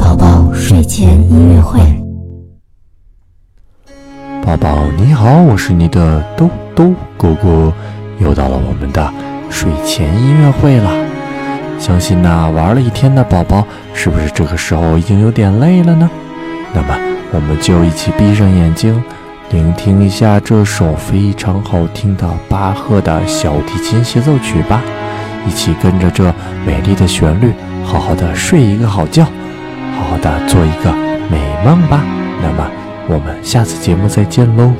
宝宝睡前音乐会。宝宝你好，我是你的兜兜哥哥，又到了我们的睡前音乐会了。相信呐，玩了一天的宝宝，是不是这个时候已经有点累了呢？那么，我们就一起闭上眼睛，聆听一下这首非常好听的巴赫的小提琴协奏曲吧。一起跟着这美丽的旋律，好好的睡一个好觉，好好的做一个美梦吧。那么，我们下次节目再见喽。